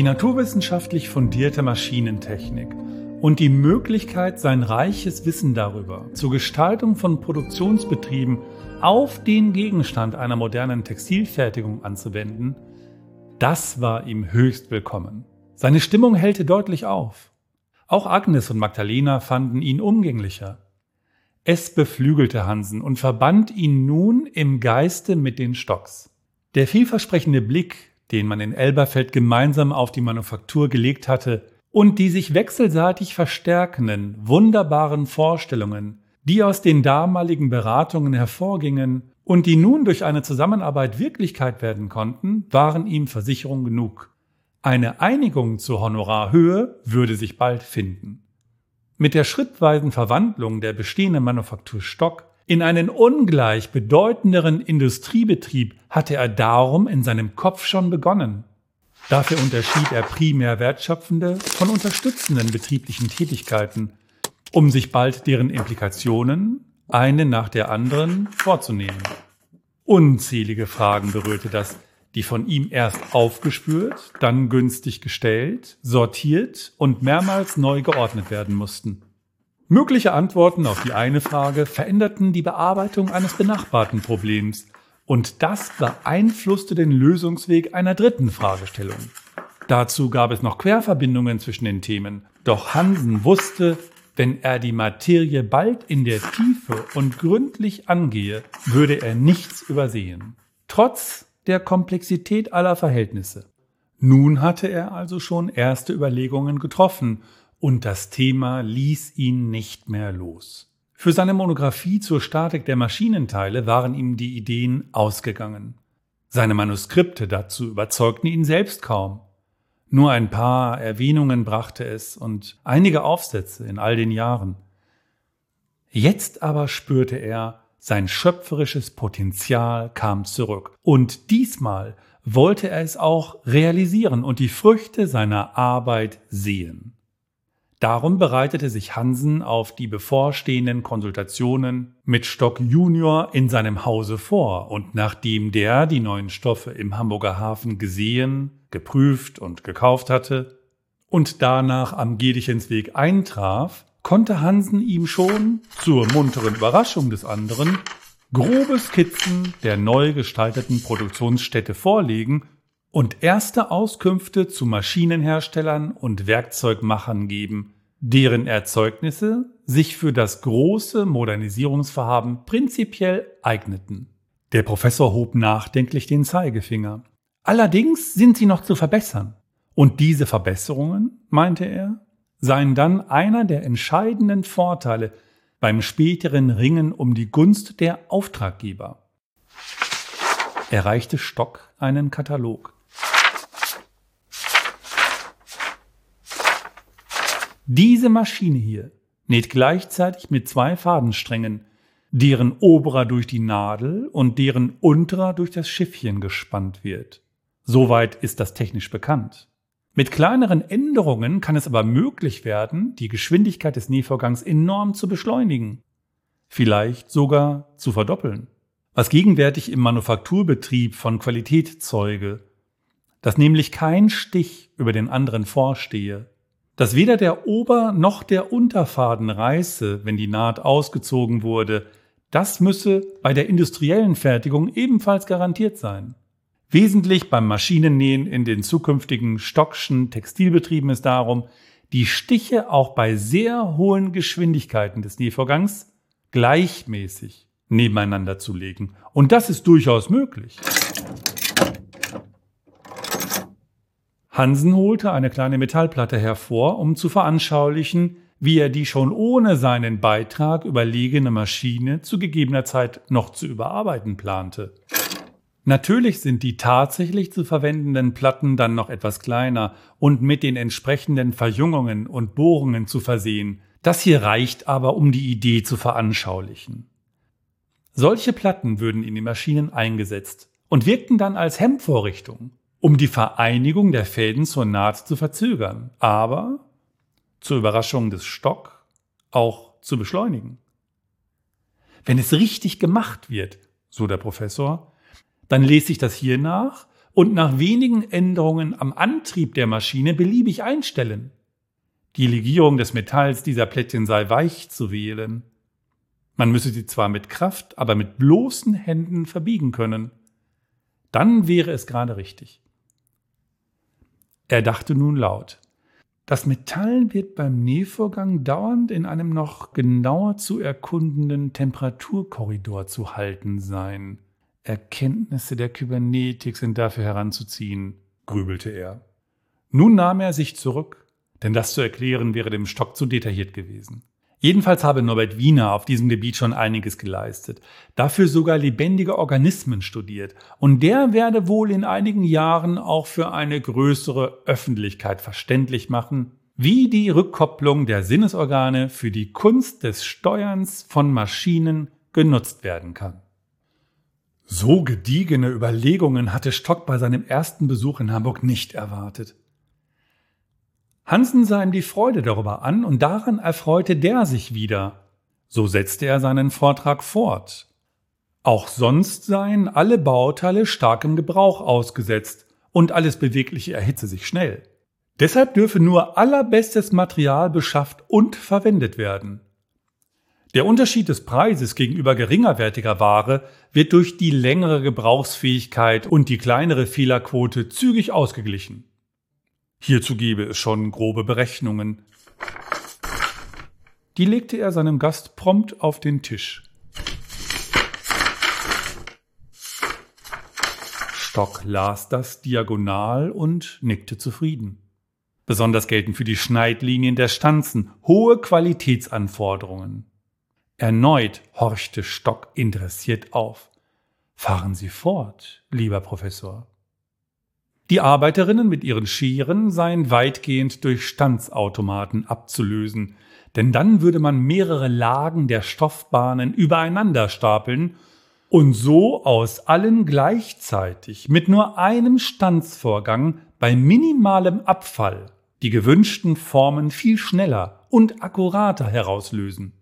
Die naturwissenschaftlich fundierte Maschinentechnik und die Möglichkeit, sein reiches Wissen darüber zur Gestaltung von Produktionsbetrieben auf den Gegenstand einer modernen Textilfertigung anzuwenden, das war ihm höchst willkommen. Seine Stimmung hellte deutlich auf. Auch Agnes und Magdalena fanden ihn umgänglicher. Es beflügelte Hansen und verband ihn nun im Geiste mit den Stocks. Der vielversprechende Blick, den man in Elberfeld gemeinsam auf die Manufaktur gelegt hatte, und die sich wechselseitig verstärkenden, wunderbaren Vorstellungen, die aus den damaligen Beratungen hervorgingen und die nun durch eine Zusammenarbeit Wirklichkeit werden konnten, waren ihm Versicherung genug. Eine Einigung zur Honorarhöhe würde sich bald finden. Mit der schrittweisen Verwandlung der bestehenden Manufaktur Stock in einen ungleich bedeutenderen Industriebetrieb hatte er darum in seinem Kopf schon begonnen. Dafür unterschied er primär wertschöpfende von unterstützenden betrieblichen Tätigkeiten, um sich bald deren Implikationen, eine nach der anderen, vorzunehmen. Unzählige Fragen berührte das die von ihm erst aufgespürt, dann günstig gestellt, sortiert und mehrmals neu geordnet werden mussten. Mögliche Antworten auf die eine Frage veränderten die Bearbeitung eines benachbarten Problems und das beeinflusste den Lösungsweg einer dritten Fragestellung. Dazu gab es noch Querverbindungen zwischen den Themen, doch Hansen wusste, wenn er die Materie bald in der Tiefe und gründlich angehe, würde er nichts übersehen. Trotz der Komplexität aller Verhältnisse. Nun hatte er also schon erste Überlegungen getroffen, und das Thema ließ ihn nicht mehr los. Für seine Monographie zur Statik der Maschinenteile waren ihm die Ideen ausgegangen. Seine Manuskripte dazu überzeugten ihn selbst kaum. Nur ein paar Erwähnungen brachte es und einige Aufsätze in all den Jahren. Jetzt aber spürte er, sein schöpferisches Potenzial kam zurück. Und diesmal wollte er es auch realisieren und die Früchte seiner Arbeit sehen. Darum bereitete sich Hansen auf die bevorstehenden Konsultationen mit Stock Junior in seinem Hause vor, und nachdem der die neuen Stoffe im Hamburger Hafen gesehen, geprüft und gekauft hatte und danach am Gedichensweg eintraf, konnte Hansen ihm schon, zur munteren Überraschung des anderen, grobe Skizzen der neu gestalteten Produktionsstätte vorlegen und erste Auskünfte zu Maschinenherstellern und Werkzeugmachern geben, deren Erzeugnisse sich für das große Modernisierungsvorhaben prinzipiell eigneten. Der Professor hob nachdenklich den Zeigefinger. Allerdings sind sie noch zu verbessern. Und diese Verbesserungen, meinte er, seien dann einer der entscheidenden Vorteile beim späteren Ringen um die Gunst der Auftraggeber. Er reichte Stock einen Katalog. Diese Maschine hier näht gleichzeitig mit zwei Fadensträngen, deren oberer durch die Nadel und deren unterer durch das Schiffchen gespannt wird. Soweit ist das technisch bekannt. Mit kleineren Änderungen kann es aber möglich werden, die Geschwindigkeit des Nähvorgangs enorm zu beschleunigen, vielleicht sogar zu verdoppeln. Was gegenwärtig im Manufakturbetrieb von Qualität zeuge, dass nämlich kein Stich über den anderen vorstehe, dass weder der Ober- noch der Unterfaden reiße, wenn die Naht ausgezogen wurde, das müsse bei der industriellen Fertigung ebenfalls garantiert sein. Wesentlich beim Maschinennähen in den zukünftigen Stockschen Textilbetrieben ist darum, die Stiche auch bei sehr hohen Geschwindigkeiten des Nähvorgangs gleichmäßig nebeneinander zu legen. Und das ist durchaus möglich. Hansen holte eine kleine Metallplatte hervor, um zu veranschaulichen, wie er die schon ohne seinen Beitrag überlegene Maschine zu gegebener Zeit noch zu überarbeiten plante. Natürlich sind die tatsächlich zu verwendenden Platten dann noch etwas kleiner und mit den entsprechenden Verjüngungen und Bohrungen zu versehen. Das hier reicht aber, um die Idee zu veranschaulichen. Solche Platten würden in die Maschinen eingesetzt und wirkten dann als Hemmvorrichtung, um die Vereinigung der Fäden zur Naht zu verzögern, aber zur Überraschung des Stock auch zu beschleunigen. Wenn es richtig gemacht wird, so der Professor, dann lese ich das hier nach und nach wenigen Änderungen am Antrieb der Maschine beliebig einstellen. Die Legierung des Metalls dieser Plättchen sei weich zu wählen. Man müsse sie zwar mit Kraft, aber mit bloßen Händen verbiegen können. Dann wäre es gerade richtig. Er dachte nun laut. Das Metall wird beim Nähvorgang dauernd in einem noch genauer zu erkundenden Temperaturkorridor zu halten sein. Erkenntnisse der Kybernetik sind dafür heranzuziehen, grübelte er. Nun nahm er sich zurück, denn das zu erklären wäre dem Stock zu detailliert gewesen. Jedenfalls habe Norbert Wiener auf diesem Gebiet schon einiges geleistet, dafür sogar lebendige Organismen studiert, und der werde wohl in einigen Jahren auch für eine größere Öffentlichkeit verständlich machen, wie die Rückkopplung der Sinnesorgane für die Kunst des Steuerns von Maschinen genutzt werden kann. So gediegene Überlegungen hatte Stock bei seinem ersten Besuch in Hamburg nicht erwartet. Hansen sah ihm die Freude darüber an und daran erfreute der sich wieder. So setzte er seinen Vortrag fort. Auch sonst seien alle Bauteile starkem Gebrauch ausgesetzt und alles Bewegliche erhitze sich schnell. Deshalb dürfe nur allerbestes Material beschafft und verwendet werden. Der Unterschied des Preises gegenüber geringerwertiger Ware wird durch die längere Gebrauchsfähigkeit und die kleinere Fehlerquote zügig ausgeglichen. Hierzu gebe es schon grobe Berechnungen. Die legte er seinem Gast prompt auf den Tisch. Stock las das diagonal und nickte zufrieden. Besonders gelten für die Schneidlinien der Stanzen hohe Qualitätsanforderungen. Erneut horchte Stock interessiert auf. Fahren Sie fort, lieber Professor. Die Arbeiterinnen mit ihren Scheren seien weitgehend durch Stanzautomaten abzulösen, denn dann würde man mehrere Lagen der Stoffbahnen übereinander stapeln und so aus allen gleichzeitig mit nur einem Stanzvorgang bei minimalem Abfall die gewünschten Formen viel schneller und akkurater herauslösen.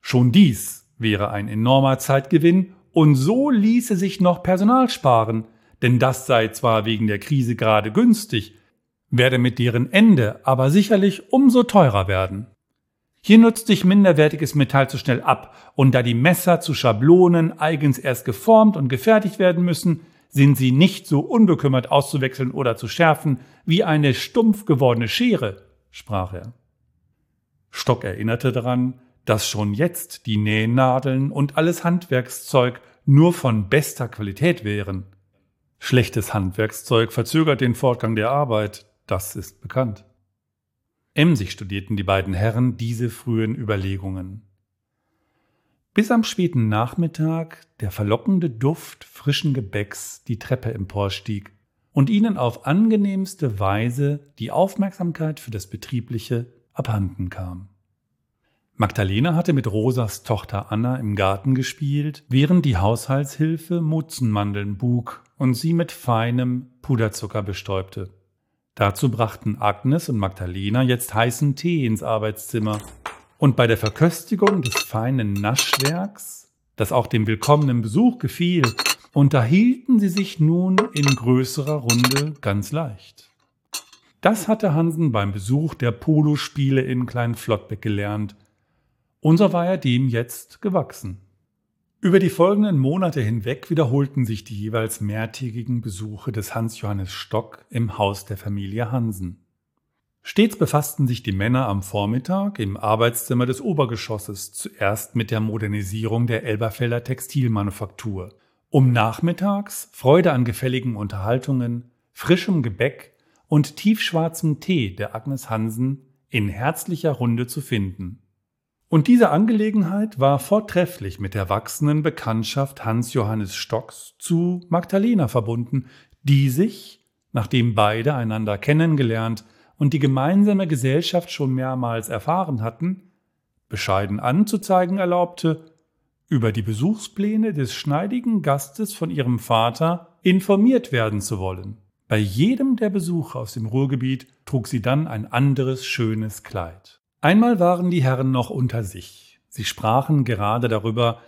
Schon dies wäre ein enormer Zeitgewinn und so ließe sich noch Personal sparen, denn das sei zwar wegen der Krise gerade günstig, werde mit deren Ende aber sicherlich umso teurer werden. Hier nutzt sich minderwertiges Metall zu schnell ab, und da die Messer zu Schablonen eigens erst geformt und gefertigt werden müssen, sind sie nicht so unbekümmert auszuwechseln oder zu schärfen wie eine stumpf gewordene Schere, sprach er. Stock erinnerte daran, dass schon jetzt die Nähnadeln und alles Handwerkszeug nur von bester Qualität wären. Schlechtes Handwerkszeug verzögert den Fortgang der Arbeit, das ist bekannt. Emsig studierten die beiden Herren diese frühen Überlegungen. Bis am späten Nachmittag der verlockende Duft frischen Gebäcks die Treppe emporstieg und ihnen auf angenehmste Weise die Aufmerksamkeit für das Betriebliche abhanden kam. Magdalena hatte mit Rosas Tochter Anna im Garten gespielt, während die Haushaltshilfe Mutzenmandeln bug und sie mit feinem Puderzucker bestäubte. Dazu brachten Agnes und Magdalena jetzt heißen Tee ins Arbeitszimmer. Und bei der Verköstigung des feinen Naschwerks, das auch dem willkommenen Besuch gefiel, unterhielten sie sich nun in größerer Runde ganz leicht. Das hatte Hansen beim Besuch der Polospiele in Kleinflottbeck gelernt, so war er dem jetzt gewachsen. Über die folgenden Monate hinweg wiederholten sich die jeweils mehrtägigen Besuche des Hans Johannes Stock im Haus der Familie Hansen. Stets befassten sich die Männer am Vormittag im Arbeitszimmer des Obergeschosses zuerst mit der Modernisierung der Elberfelder Textilmanufaktur, um nachmittags Freude an gefälligen Unterhaltungen, frischem Gebäck und tiefschwarzem Tee der Agnes Hansen in herzlicher Runde zu finden. Und diese Angelegenheit war vortrefflich mit der wachsenden Bekanntschaft Hans Johannes Stocks zu Magdalena verbunden, die sich, nachdem beide einander kennengelernt und die gemeinsame Gesellschaft schon mehrmals erfahren hatten, bescheiden anzuzeigen erlaubte, über die Besuchspläne des schneidigen Gastes von ihrem Vater informiert werden zu wollen. Bei jedem der Besuche aus dem Ruhrgebiet trug sie dann ein anderes schönes Kleid. Einmal waren die Herren noch unter sich. Sie sprachen gerade darüber,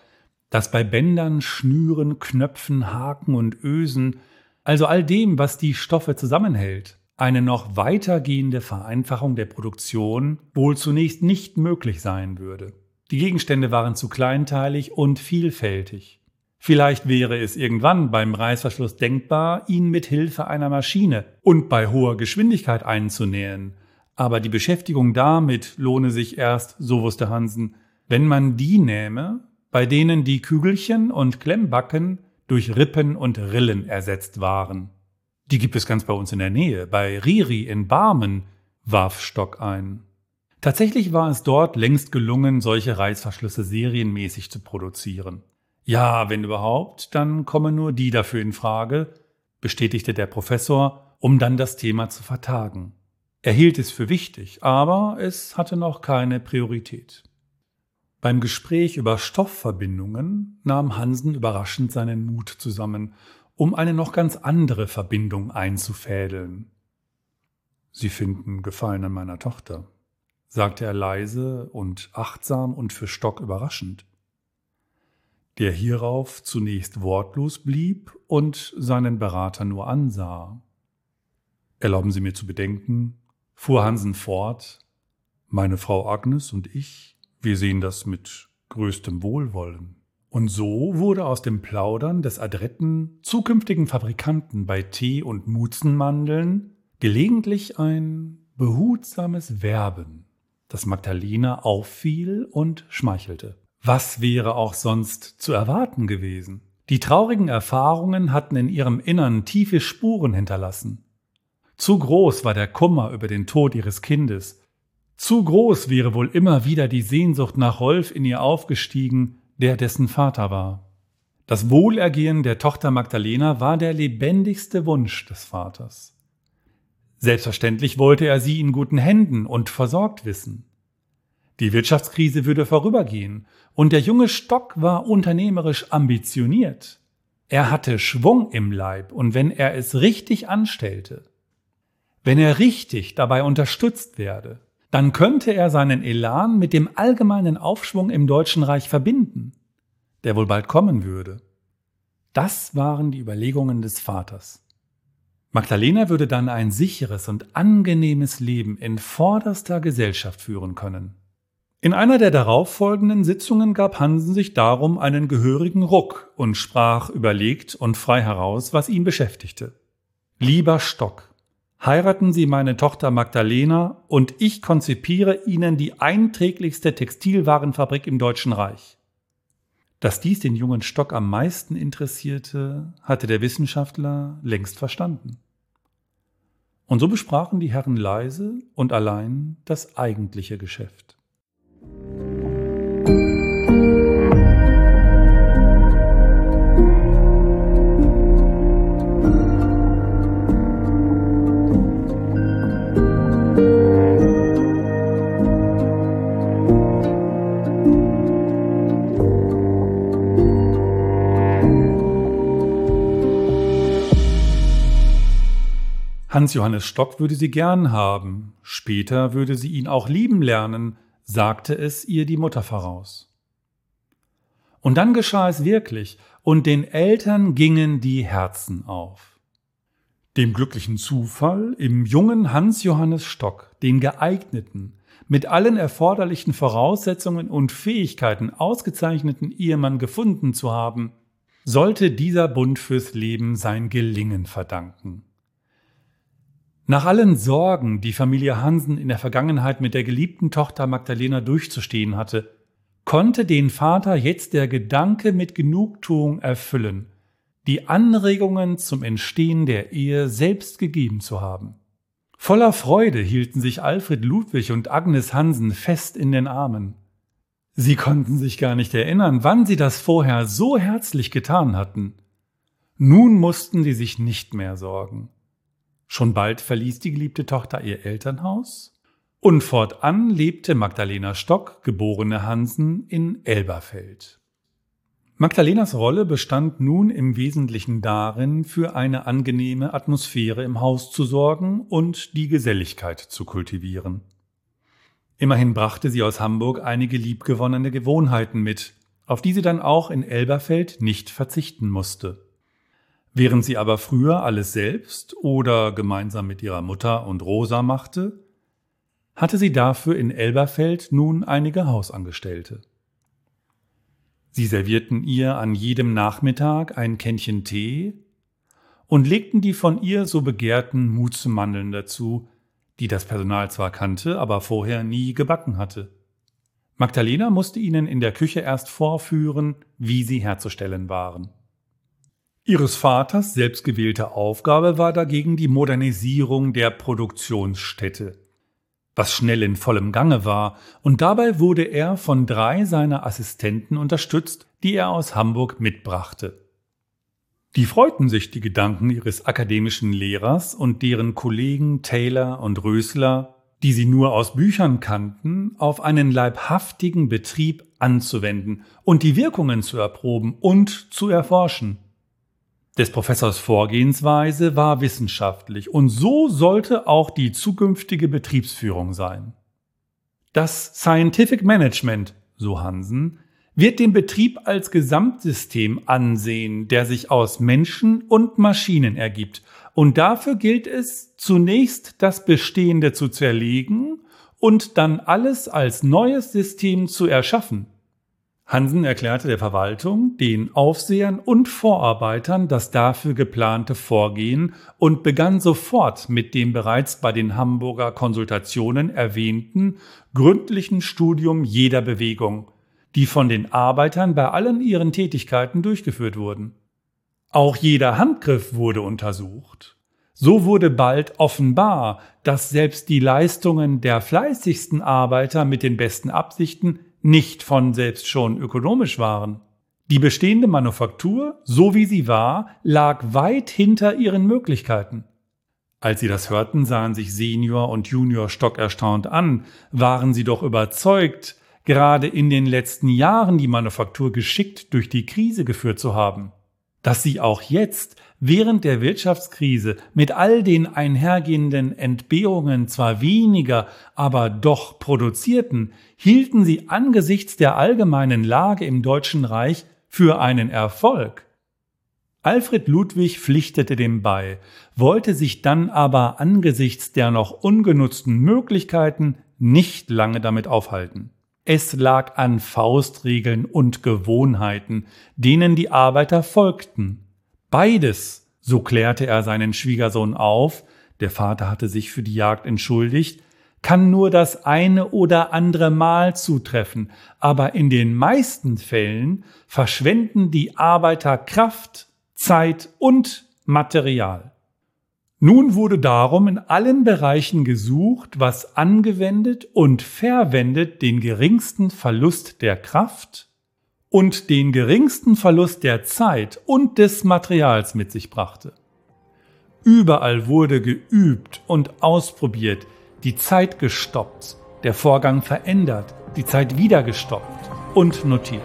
dass bei Bändern, Schnüren, Knöpfen, Haken und Ösen also all dem, was die Stoffe zusammenhält, eine noch weitergehende Vereinfachung der Produktion wohl zunächst nicht möglich sein würde. Die Gegenstände waren zu kleinteilig und vielfältig. Vielleicht wäre es irgendwann beim Reißverschluss denkbar, ihn mit Hilfe einer Maschine und bei hoher Geschwindigkeit einzunähen. Aber die Beschäftigung damit lohne sich erst, so wusste Hansen, wenn man die nähme, bei denen die Kügelchen und Klemmbacken durch Rippen und Rillen ersetzt waren. Die gibt es ganz bei uns in der Nähe. Bei Riri in Barmen warf Stock ein. Tatsächlich war es dort längst gelungen, solche Reißverschlüsse serienmäßig zu produzieren. Ja, wenn überhaupt, dann kommen nur die dafür in Frage, bestätigte der Professor, um dann das Thema zu vertagen. Er hielt es für wichtig, aber es hatte noch keine Priorität. Beim Gespräch über Stoffverbindungen nahm Hansen überraschend seinen Mut zusammen um eine noch ganz andere Verbindung einzufädeln. Sie finden Gefallen an meiner Tochter, sagte er leise und achtsam und für Stock überraschend, der hierauf zunächst wortlos blieb und seinen Berater nur ansah. Erlauben Sie mir zu bedenken, fuhr Hansen fort, meine Frau Agnes und ich, wir sehen das mit größtem Wohlwollen. Und so wurde aus dem Plaudern des adretten zukünftigen Fabrikanten bei Tee und Mutzenmandeln gelegentlich ein behutsames Werben, das Magdalena auffiel und schmeichelte. Was wäre auch sonst zu erwarten gewesen? Die traurigen Erfahrungen hatten in ihrem Innern tiefe Spuren hinterlassen. Zu groß war der Kummer über den Tod ihres Kindes. Zu groß wäre wohl immer wieder die Sehnsucht nach Rolf in ihr aufgestiegen, der dessen Vater war. Das Wohlergehen der Tochter Magdalena war der lebendigste Wunsch des Vaters. Selbstverständlich wollte er sie in guten Händen und versorgt wissen. Die Wirtschaftskrise würde vorübergehen, und der junge Stock war unternehmerisch ambitioniert. Er hatte Schwung im Leib, und wenn er es richtig anstellte, wenn er richtig dabei unterstützt werde, dann könnte er seinen Elan mit dem allgemeinen Aufschwung im Deutschen Reich verbinden, der wohl bald kommen würde. Das waren die Überlegungen des Vaters. Magdalena würde dann ein sicheres und angenehmes Leben in vorderster Gesellschaft führen können. In einer der darauffolgenden Sitzungen gab Hansen sich darum einen gehörigen Ruck und sprach überlegt und frei heraus, was ihn beschäftigte. Lieber Stock, heiraten Sie meine Tochter Magdalena und ich konzipiere Ihnen die einträglichste Textilwarenfabrik im Deutschen Reich. Dass dies den jungen Stock am meisten interessierte, hatte der Wissenschaftler längst verstanden. Und so besprachen die Herren leise und allein das eigentliche Geschäft. Hans Johannes Stock würde sie gern haben, später würde sie ihn auch lieben lernen, sagte es ihr die Mutter voraus. Und dann geschah es wirklich, und den Eltern gingen die Herzen auf. Dem glücklichen Zufall, im jungen Hans Johannes Stock, den geeigneten, mit allen erforderlichen Voraussetzungen und Fähigkeiten ausgezeichneten Ehemann gefunden zu haben, sollte dieser Bund fürs Leben sein Gelingen verdanken. Nach allen Sorgen, die Familie Hansen in der Vergangenheit mit der geliebten Tochter Magdalena durchzustehen hatte, konnte den Vater jetzt der Gedanke mit Genugtuung erfüllen, die Anregungen zum Entstehen der Ehe selbst gegeben zu haben. Voller Freude hielten sich Alfred Ludwig und Agnes Hansen fest in den Armen. Sie konnten sich gar nicht erinnern, wann sie das vorher so herzlich getan hatten. Nun mussten sie sich nicht mehr sorgen. Schon bald verließ die geliebte Tochter ihr Elternhaus und fortan lebte Magdalena Stock, geborene Hansen, in Elberfeld. Magdalenas Rolle bestand nun im Wesentlichen darin, für eine angenehme Atmosphäre im Haus zu sorgen und die Geselligkeit zu kultivieren. Immerhin brachte sie aus Hamburg einige liebgewonnene Gewohnheiten mit, auf die sie dann auch in Elberfeld nicht verzichten musste. Während sie aber früher alles selbst oder gemeinsam mit ihrer Mutter und Rosa machte, hatte sie dafür in Elberfeld nun einige Hausangestellte. Sie servierten ihr an jedem Nachmittag ein Kännchen Tee und legten die von ihr so begehrten Muzmandeln dazu, die das Personal zwar kannte, aber vorher nie gebacken hatte. Magdalena musste ihnen in der Küche erst vorführen, wie sie herzustellen waren. Ihres Vaters selbstgewählte Aufgabe war dagegen die Modernisierung der Produktionsstätte, was schnell in vollem Gange war, und dabei wurde er von drei seiner Assistenten unterstützt, die er aus Hamburg mitbrachte. Die freuten sich die Gedanken ihres akademischen Lehrers und deren Kollegen Taylor und Rösler, die sie nur aus Büchern kannten, auf einen leibhaftigen Betrieb anzuwenden und die Wirkungen zu erproben und zu erforschen. Des Professors Vorgehensweise war wissenschaftlich und so sollte auch die zukünftige Betriebsführung sein. Das Scientific Management, so Hansen, wird den Betrieb als Gesamtsystem ansehen, der sich aus Menschen und Maschinen ergibt. Und dafür gilt es, zunächst das Bestehende zu zerlegen und dann alles als neues System zu erschaffen. Hansen erklärte der Verwaltung, den Aufsehern und Vorarbeitern das dafür geplante Vorgehen und begann sofort mit dem bereits bei den Hamburger Konsultationen erwähnten gründlichen Studium jeder Bewegung, die von den Arbeitern bei allen ihren Tätigkeiten durchgeführt wurden. Auch jeder Handgriff wurde untersucht. So wurde bald offenbar, dass selbst die Leistungen der fleißigsten Arbeiter mit den besten Absichten nicht von selbst schon ökonomisch waren. Die bestehende Manufaktur, so wie sie war, lag weit hinter ihren Möglichkeiten. Als sie das hörten, sahen sich Senior und Junior stockerstaunt an, waren sie doch überzeugt, gerade in den letzten Jahren die Manufaktur geschickt durch die Krise geführt zu haben. Dass sie auch jetzt während der Wirtschaftskrise mit all den einhergehenden Entbehrungen zwar weniger, aber doch produzierten, hielten sie angesichts der allgemeinen Lage im Deutschen Reich für einen Erfolg. Alfred Ludwig pflichtete dem bei, wollte sich dann aber angesichts der noch ungenutzten Möglichkeiten nicht lange damit aufhalten. Es lag an Faustregeln und Gewohnheiten, denen die Arbeiter folgten. Beides, so klärte er seinen Schwiegersohn auf, der Vater hatte sich für die Jagd entschuldigt, kann nur das eine oder andere Mal zutreffen, aber in den meisten Fällen verschwenden die Arbeiter Kraft, Zeit und Material. Nun wurde darum in allen Bereichen gesucht, was angewendet und verwendet den geringsten Verlust der Kraft, und den geringsten Verlust der Zeit und des Materials mit sich brachte. Überall wurde geübt und ausprobiert, die Zeit gestoppt, der Vorgang verändert, die Zeit wieder gestoppt und notiert.